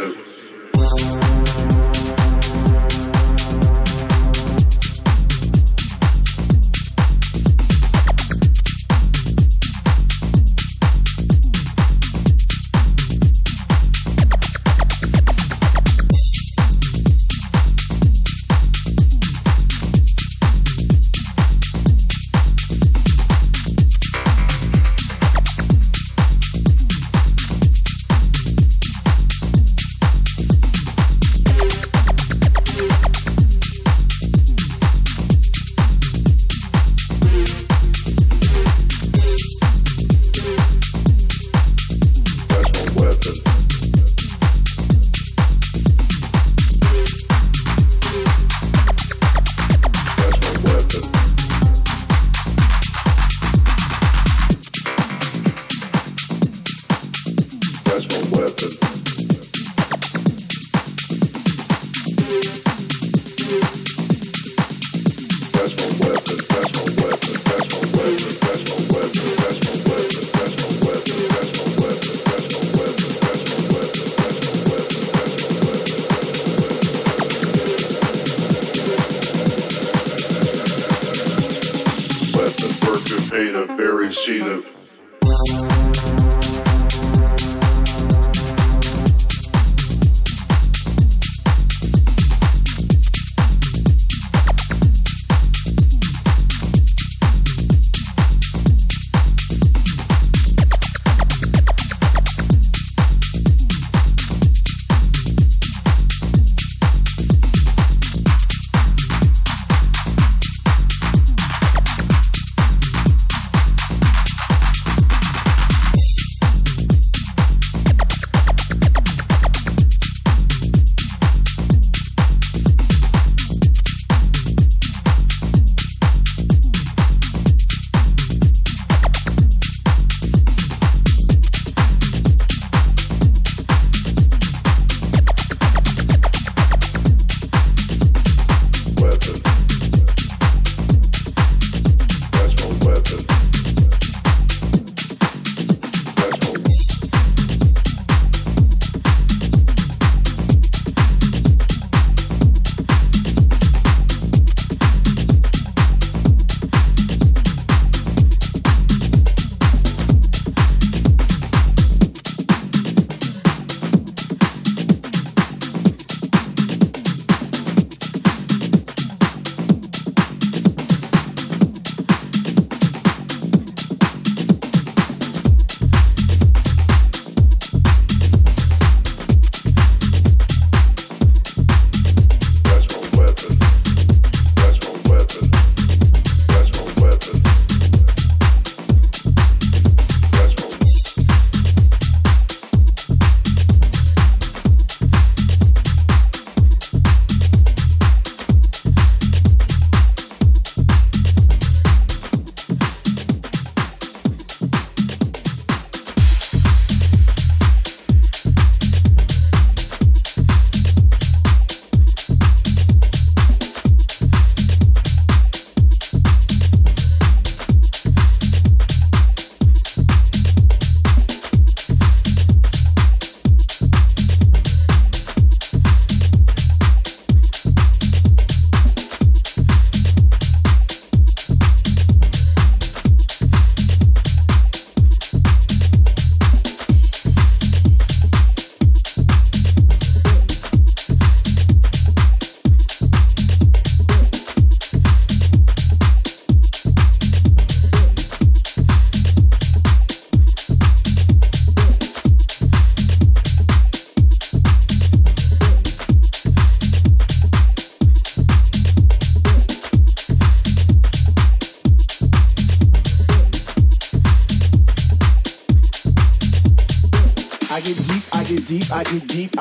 Absolute.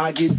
I get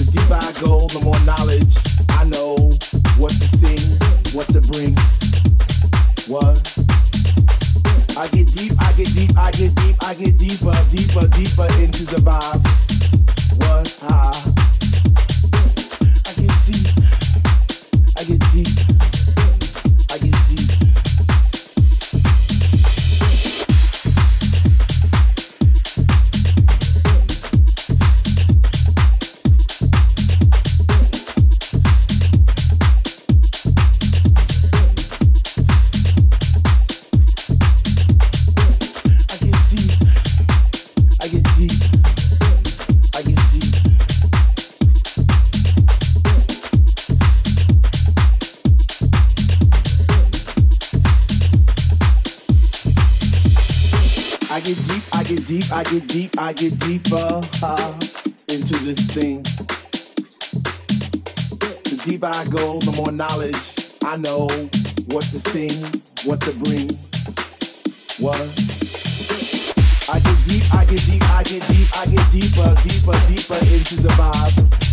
The deeper I go, the more knowledge I know what to sing, what to bring. What? I get deep, I get deep, I get deep, I get deeper, deeper, deeper into the vibe. What? Ah. Get deep, I get deeper into this thing. The deeper I go, the more knowledge I know what to sing, what to bring. What? I get deep, I get deep, I get deep, I get deeper, deeper, deeper into the vibe.